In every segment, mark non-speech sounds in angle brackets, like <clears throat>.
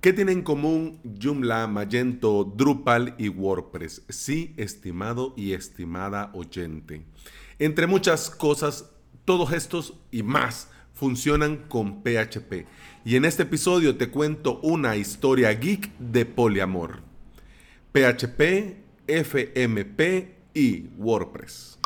¿Qué tienen en común Joomla, Magento, Drupal y WordPress? Sí, estimado y estimada oyente. Entre muchas cosas, todos estos y más funcionan con PHP. Y en este episodio te cuento una historia geek de poliamor. PHP, FMP y WordPress.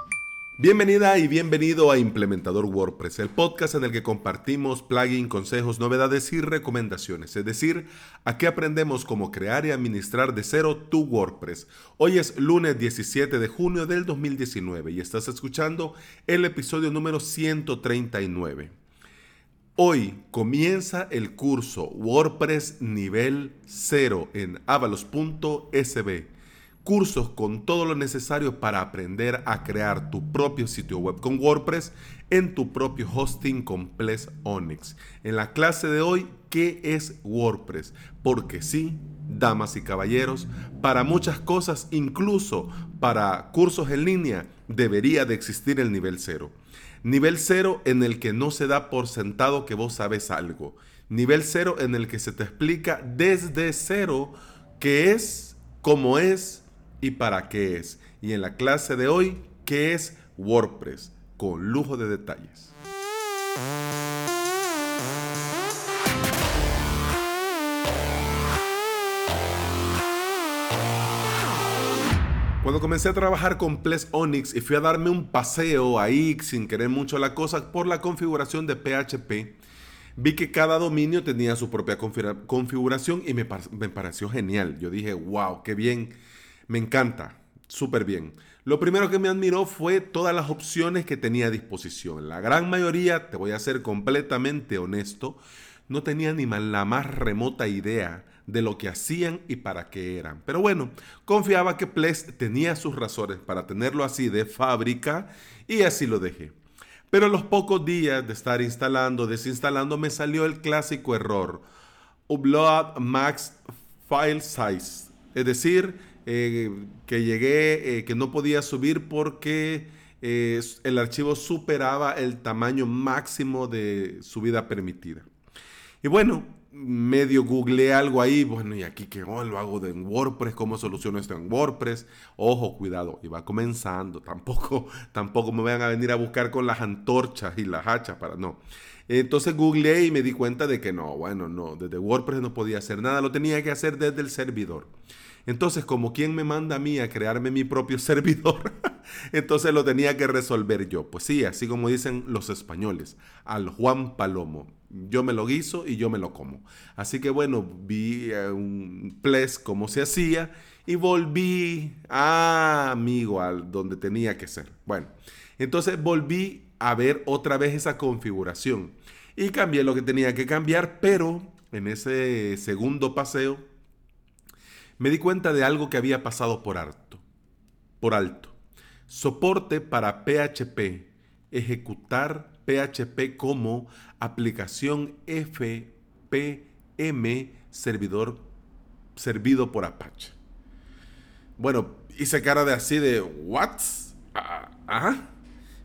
Bienvenida y bienvenido a Implementador WordPress, el podcast en el que compartimos plugins, consejos, novedades y recomendaciones, es decir, aquí aprendemos cómo crear y administrar de cero tu WordPress. Hoy es lunes 17 de junio del 2019 y estás escuchando el episodio número 139. Hoy comienza el curso WordPress nivel 0 en avalos.sb cursos con todo lo necesario para aprender a crear tu propio sitio web con WordPress en tu propio hosting con Ples Onyx. En la clase de hoy, ¿qué es WordPress? Porque sí, damas y caballeros, para muchas cosas, incluso para cursos en línea, debería de existir el nivel cero. Nivel cero en el que no se da por sentado que vos sabes algo. Nivel cero en el que se te explica desde cero qué es, cómo es, y para qué es. Y en la clase de hoy, ¿qué es WordPress? Con lujo de detalles. Cuando comencé a trabajar con Ples Onyx y fui a darme un paseo ahí sin querer mucho la cosa por la configuración de PHP, vi que cada dominio tenía su propia configuración y me, me pareció genial. Yo dije, wow, qué bien me encanta, súper bien. Lo primero que me admiró fue todas las opciones que tenía a disposición. La gran mayoría, te voy a ser completamente honesto, no tenía ni la más remota idea de lo que hacían y para qué eran. Pero bueno, confiaba que Ples tenía sus razones para tenerlo así de fábrica y así lo dejé. Pero a los pocos días de estar instalando, desinstalando, me salió el clásico error. Upload max file size. Es decir, eh, que llegué, eh, que no podía subir porque eh, el archivo superaba el tamaño máximo de subida permitida. Y bueno, medio googleé algo ahí, bueno, y aquí que oh, lo hago en WordPress, cómo soluciono esto en WordPress. Ojo, cuidado, iba comenzando, <laughs> tampoco, tampoco me vayan a venir a buscar con las antorchas y las hachas para no. Entonces googleé y me di cuenta de que no, bueno, no, desde WordPress no podía hacer nada, lo tenía que hacer desde el servidor. Entonces, como quien me manda a mí a crearme mi propio <laughs> servidor, entonces lo tenía que resolver yo. Pues sí, así como dicen los españoles, al Juan Palomo. Yo me lo guiso y yo me lo como. Así que bueno, vi eh, un ples como se hacía y volví, a amigo, al donde tenía que ser. Bueno, entonces volví a ver otra vez esa configuración y cambié lo que tenía que cambiar, pero en ese segundo paseo me di cuenta de algo que había pasado por alto. Por alto. Soporte para PHP. Ejecutar PHP como aplicación FPM servidor servido por Apache. Bueno, hice cara de así de ¿what? Ah,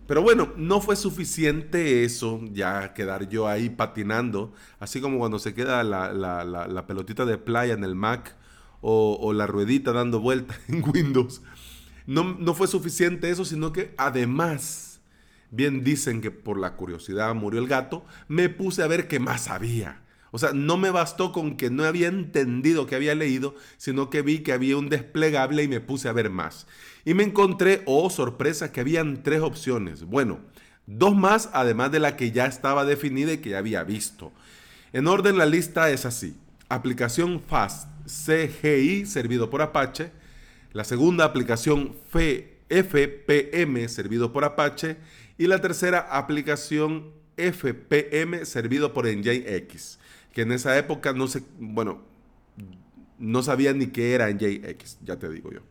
Pero bueno, no fue suficiente eso, ya quedar yo ahí patinando, así como cuando se queda la, la pelotita de playa en el Mac o, la ruedita dando vueltas <laughs> en Windows. No, no fue suficiente eso, sino que además, bien dicen que por la curiosidad murió el gato, me puse a ver qué más había. O sea, no me bastó con que no había entendido que había leído, sino que vi que había un desplegable y me puse a ver más. Y me encontré, oh sorpresa, que habían tres opciones. Bueno, dos más además de la que ya estaba definida y que ya había visto. En orden la lista es así. Aplicación Fast CGI servido por Apache, la segunda aplicación FPM servido por Apache y la tercera aplicación FPM servido por NJX, que en esa época no sé, bueno, no sabía ni qué era NJX, ya te digo yo.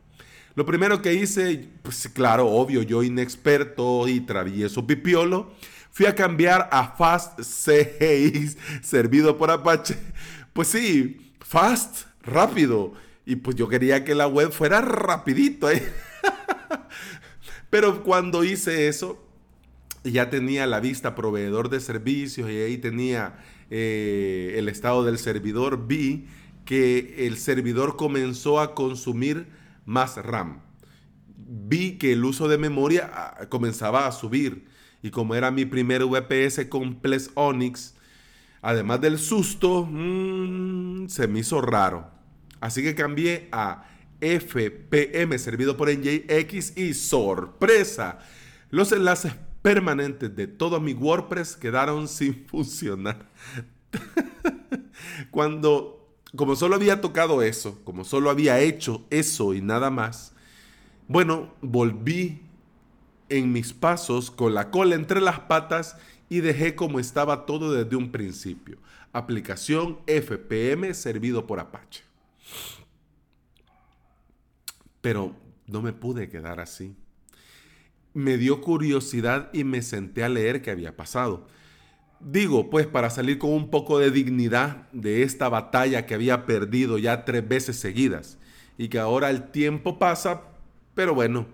Lo primero que hice, pues claro, obvio, yo inexperto y travieso pipiolo, fui a cambiar a Fast CGI <laughs> servido por Apache. Pues sí, Fast rápido. Y pues yo quería que la web fuera rapidito. ¿eh? <laughs> Pero cuando hice eso, ya tenía la vista proveedor de servicios y ahí tenía eh, el estado del servidor. Vi que el servidor comenzó a consumir más RAM. Vi que el uso de memoria ah, comenzaba a subir y como era mi primer VPS con Ples Onyx, además del susto, mm, se me hizo raro. Así que cambié a FPM servido por NJX y sorpresa, los enlaces permanentes de todo mi WordPress quedaron <laughs> sin funcionar. Cuando, como solo había tocado eso, como solo había hecho eso y nada más, bueno, volví en mis pasos con la cola entre las patas y dejé como estaba todo desde un principio. Aplicación FPM servido por Apache. Pero no me pude quedar así. Me dio curiosidad y me senté a leer qué había pasado. Digo, pues para salir con un poco de dignidad de esta batalla que había perdido ya tres veces seguidas y que ahora el tiempo pasa, pero bueno,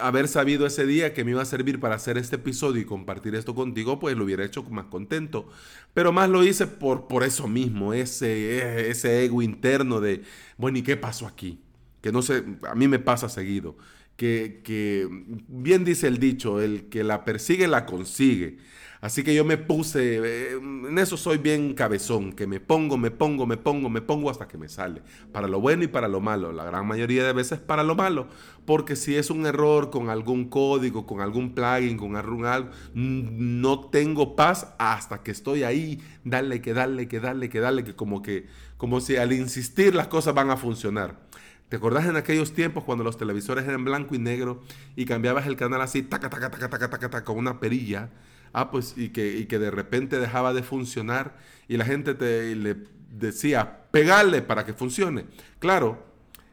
haber sabido ese día que me iba a servir para hacer este episodio y compartir esto contigo, pues lo hubiera hecho más contento. Pero más lo hice por, por eso mismo, ese, ese ego interno de, bueno, ¿y qué pasó aquí? Que no sé, a mí me pasa seguido. Que, bien dice el dicho, el que la persigue la consigue. Así que yo me puse, eh, en eso soy bien cabezón, que me pongo, me pongo, me pongo, me pongo hasta que me sale. Para lo bueno y para lo malo. La gran mayoría de veces para lo malo. Porque si es un error con algún código, con algún plugin, con algún algo, no tengo paz hasta que estoy ahí. Dale, que dale, que dale, que dale, que como que, como si al insistir las cosas van a funcionar. ¿Te acordás en aquellos tiempos cuando los televisores eran blanco y negro y cambiabas el canal así, taca, taca, taca, taca, taca, taca, con una perilla? Ah, pues, y que, que de repente dejaba de funcionar y la gente te, le decía, pegarle para que funcione. Claro,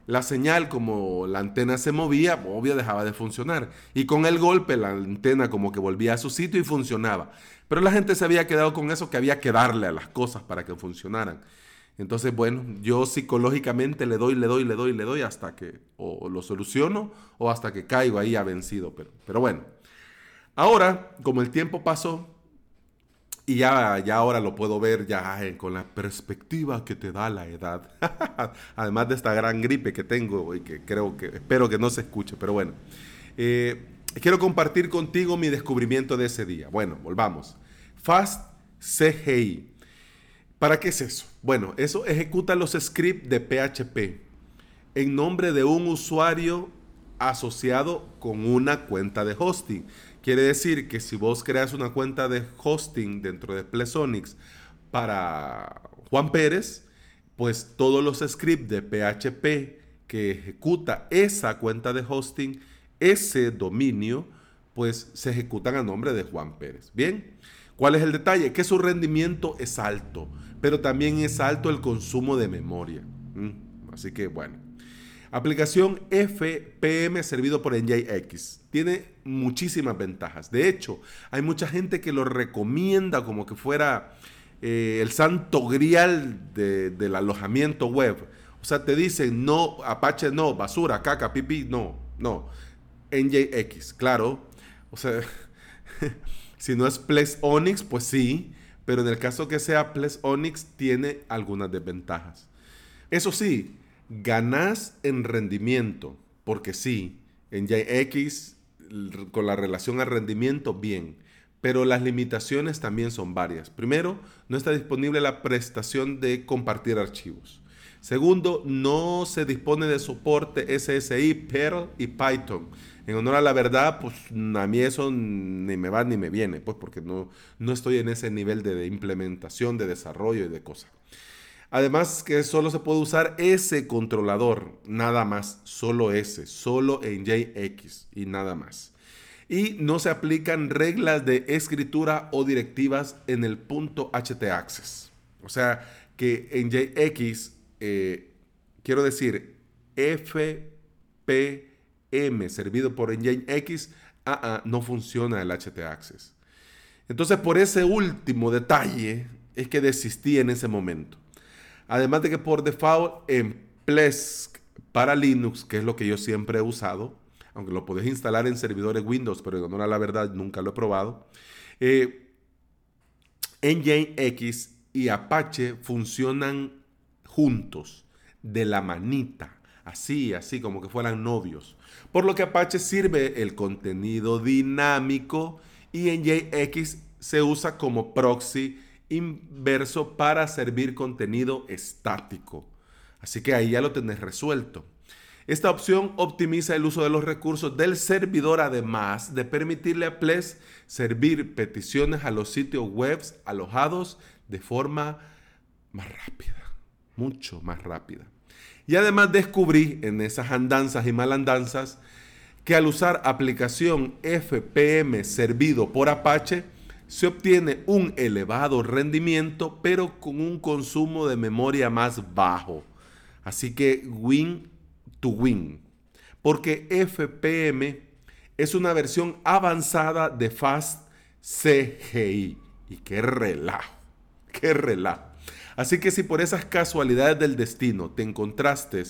la señal como la antena se movía, obvio dejaba de funcionar. Y con el golpe la antena como que volvía a su sitio y funcionaba. Pero la gente se había quedado con eso que había que darle a las cosas para que funcionaran. Entonces, bueno, yo psicológicamente le doy, le doy, le doy, le doy hasta que o lo soluciono o hasta que caigo ahí a vencido. Pero, pero bueno, Ahora, como el tiempo pasó, y ya, ya ahora lo puedo ver ya con la perspectiva que te da la edad. <laughs> Además de esta gran gripe que tengo y que creo que espero que no se escuche, pero bueno. Eh, quiero compartir contigo mi descubrimiento de ese día. Bueno, volvamos. Fast CGI. ¿Para qué es eso? Bueno, eso ejecuta los scripts de PHP en nombre de un usuario asociado con una cuenta de hosting. Quiere decir que si vos creas una cuenta de hosting dentro de Plesonics para Juan Pérez, pues todos los scripts de PHP que ejecuta esa cuenta de hosting, ese dominio, pues se ejecutan a nombre de Juan Pérez. Bien, ¿cuál es el detalle? Que su rendimiento es alto, pero también es alto el consumo de memoria. Mm, así que bueno. Aplicación FPM servido por NJX. Tiene muchísimas ventajas. De hecho, hay mucha gente que lo recomienda como que fuera eh, el santo grial del alojamiento web. O sea, te dicen no, Apache no, basura, caca, pipí, no, no. NJX, claro. O sea, <laughs> si no es Plex Onyx, pues sí. Pero en el caso que sea Plex Onyx, tiene algunas desventajas. Eso sí, ganás en rendimiento, porque sí, en JX, con la relación al rendimiento, bien. Pero las limitaciones también son varias. Primero, no está disponible la prestación de compartir archivos. Segundo, no se dispone de soporte SSI, Perl y Python. En honor a la verdad, pues a mí eso ni me va ni me viene, pues porque no, no estoy en ese nivel de implementación, de desarrollo y de cosas. Además que solo se puede usar ese controlador, nada más, solo ese, solo en JX y nada más. Y no se aplican reglas de escritura o directivas en el punto htaccess. O sea que en JX, eh, quiero decir, FPM servido por NJX, ah, ah, no funciona el htaccess. Entonces por ese último detalle es que desistí en ese momento. Además de que por default en Plesk para Linux, que es lo que yo siempre he usado, aunque lo podés instalar en servidores Windows, pero en honor a la verdad nunca lo he probado, eh, y Apache funcionan juntos, de la manita, así, así como que fueran novios. Por lo que Apache sirve el contenido dinámico y en JX se usa como proxy inverso para servir contenido estático. Así que ahí ya lo tenés resuelto. Esta opción optimiza el uso de los recursos del servidor, además de permitirle a Ples servir peticiones a los sitios web alojados de forma más rápida, mucho más rápida. Y además descubrí en esas andanzas y malandanzas que al usar aplicación FPM servido por Apache, se obtiene un elevado rendimiento, pero con un consumo de memoria más bajo. Así que win to win. Porque FPM es una versión avanzada de Fast CGI. Y qué relajo, qué relajo. Así que si por esas casualidades del destino te encontraste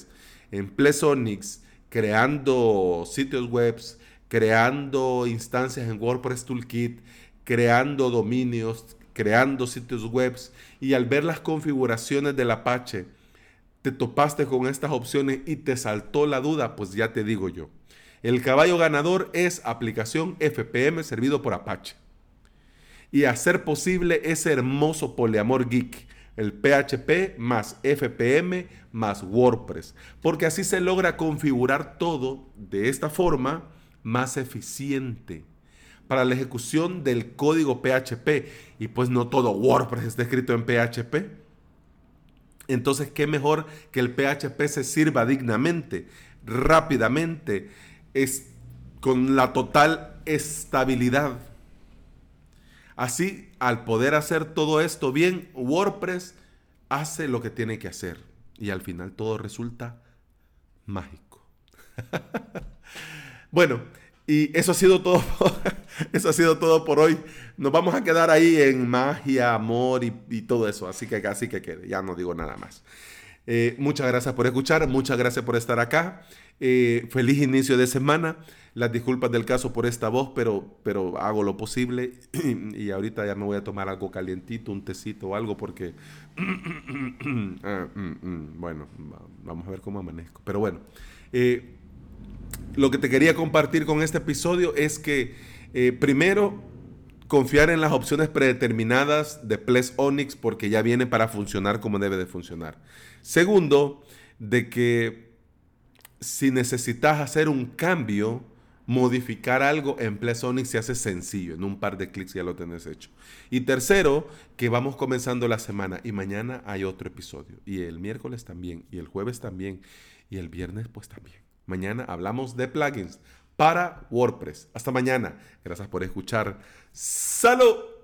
en Plesonics creando sitios web, creando instancias en WordPress Toolkit, creando dominios, creando sitios web y al ver las configuraciones del Apache te topaste con estas opciones y te saltó la duda, pues ya te digo yo. El caballo ganador es aplicación FPM servido por Apache. Y hacer posible ese hermoso poliamor geek, el PHP más FPM más WordPress. Porque así se logra configurar todo de esta forma más eficiente para la ejecución del código PHP. Y pues no todo WordPress está escrito en PHP. Entonces, ¿qué mejor que el PHP se sirva dignamente, rápidamente, es, con la total estabilidad? Así, al poder hacer todo esto bien, WordPress hace lo que tiene que hacer y al final todo resulta mágico. <laughs> bueno, y eso ha sido todo. <laughs> eso ha sido todo por hoy. Nos vamos a quedar ahí en magia, amor y, todo eso. Así que así que quede. Ya no digo nada más. Eh, muchas gracias por escuchar. Muchas gracias por estar acá. Eh, feliz inicio de semana. Las disculpas del caso por esta voz, pero, pero hago lo posible. <clears throat> y ahorita ya me voy a tomar algo calientito, un tecito o algo, porque. <clears throat> Ah, mm, mm, bueno, vamos a ver cómo amanezco. Pero bueno. Eh, lo que te quería compartir con este episodio es que eh, primero confiar en las opciones predeterminadas de Ples Onyx porque ya viene para funcionar como debe de funcionar. Segundo, de que si necesitas hacer un cambio, modificar algo en Ples Onyx se hace sencillo, en un par de clics ya lo tenés hecho. Y tercero, que vamos comenzando la semana y mañana hay otro episodio. Y el miércoles también, y el jueves también, y el viernes pues también. Mañana hablamos de plugins para WordPress. Hasta mañana. Gracias por escuchar. ¡Salud!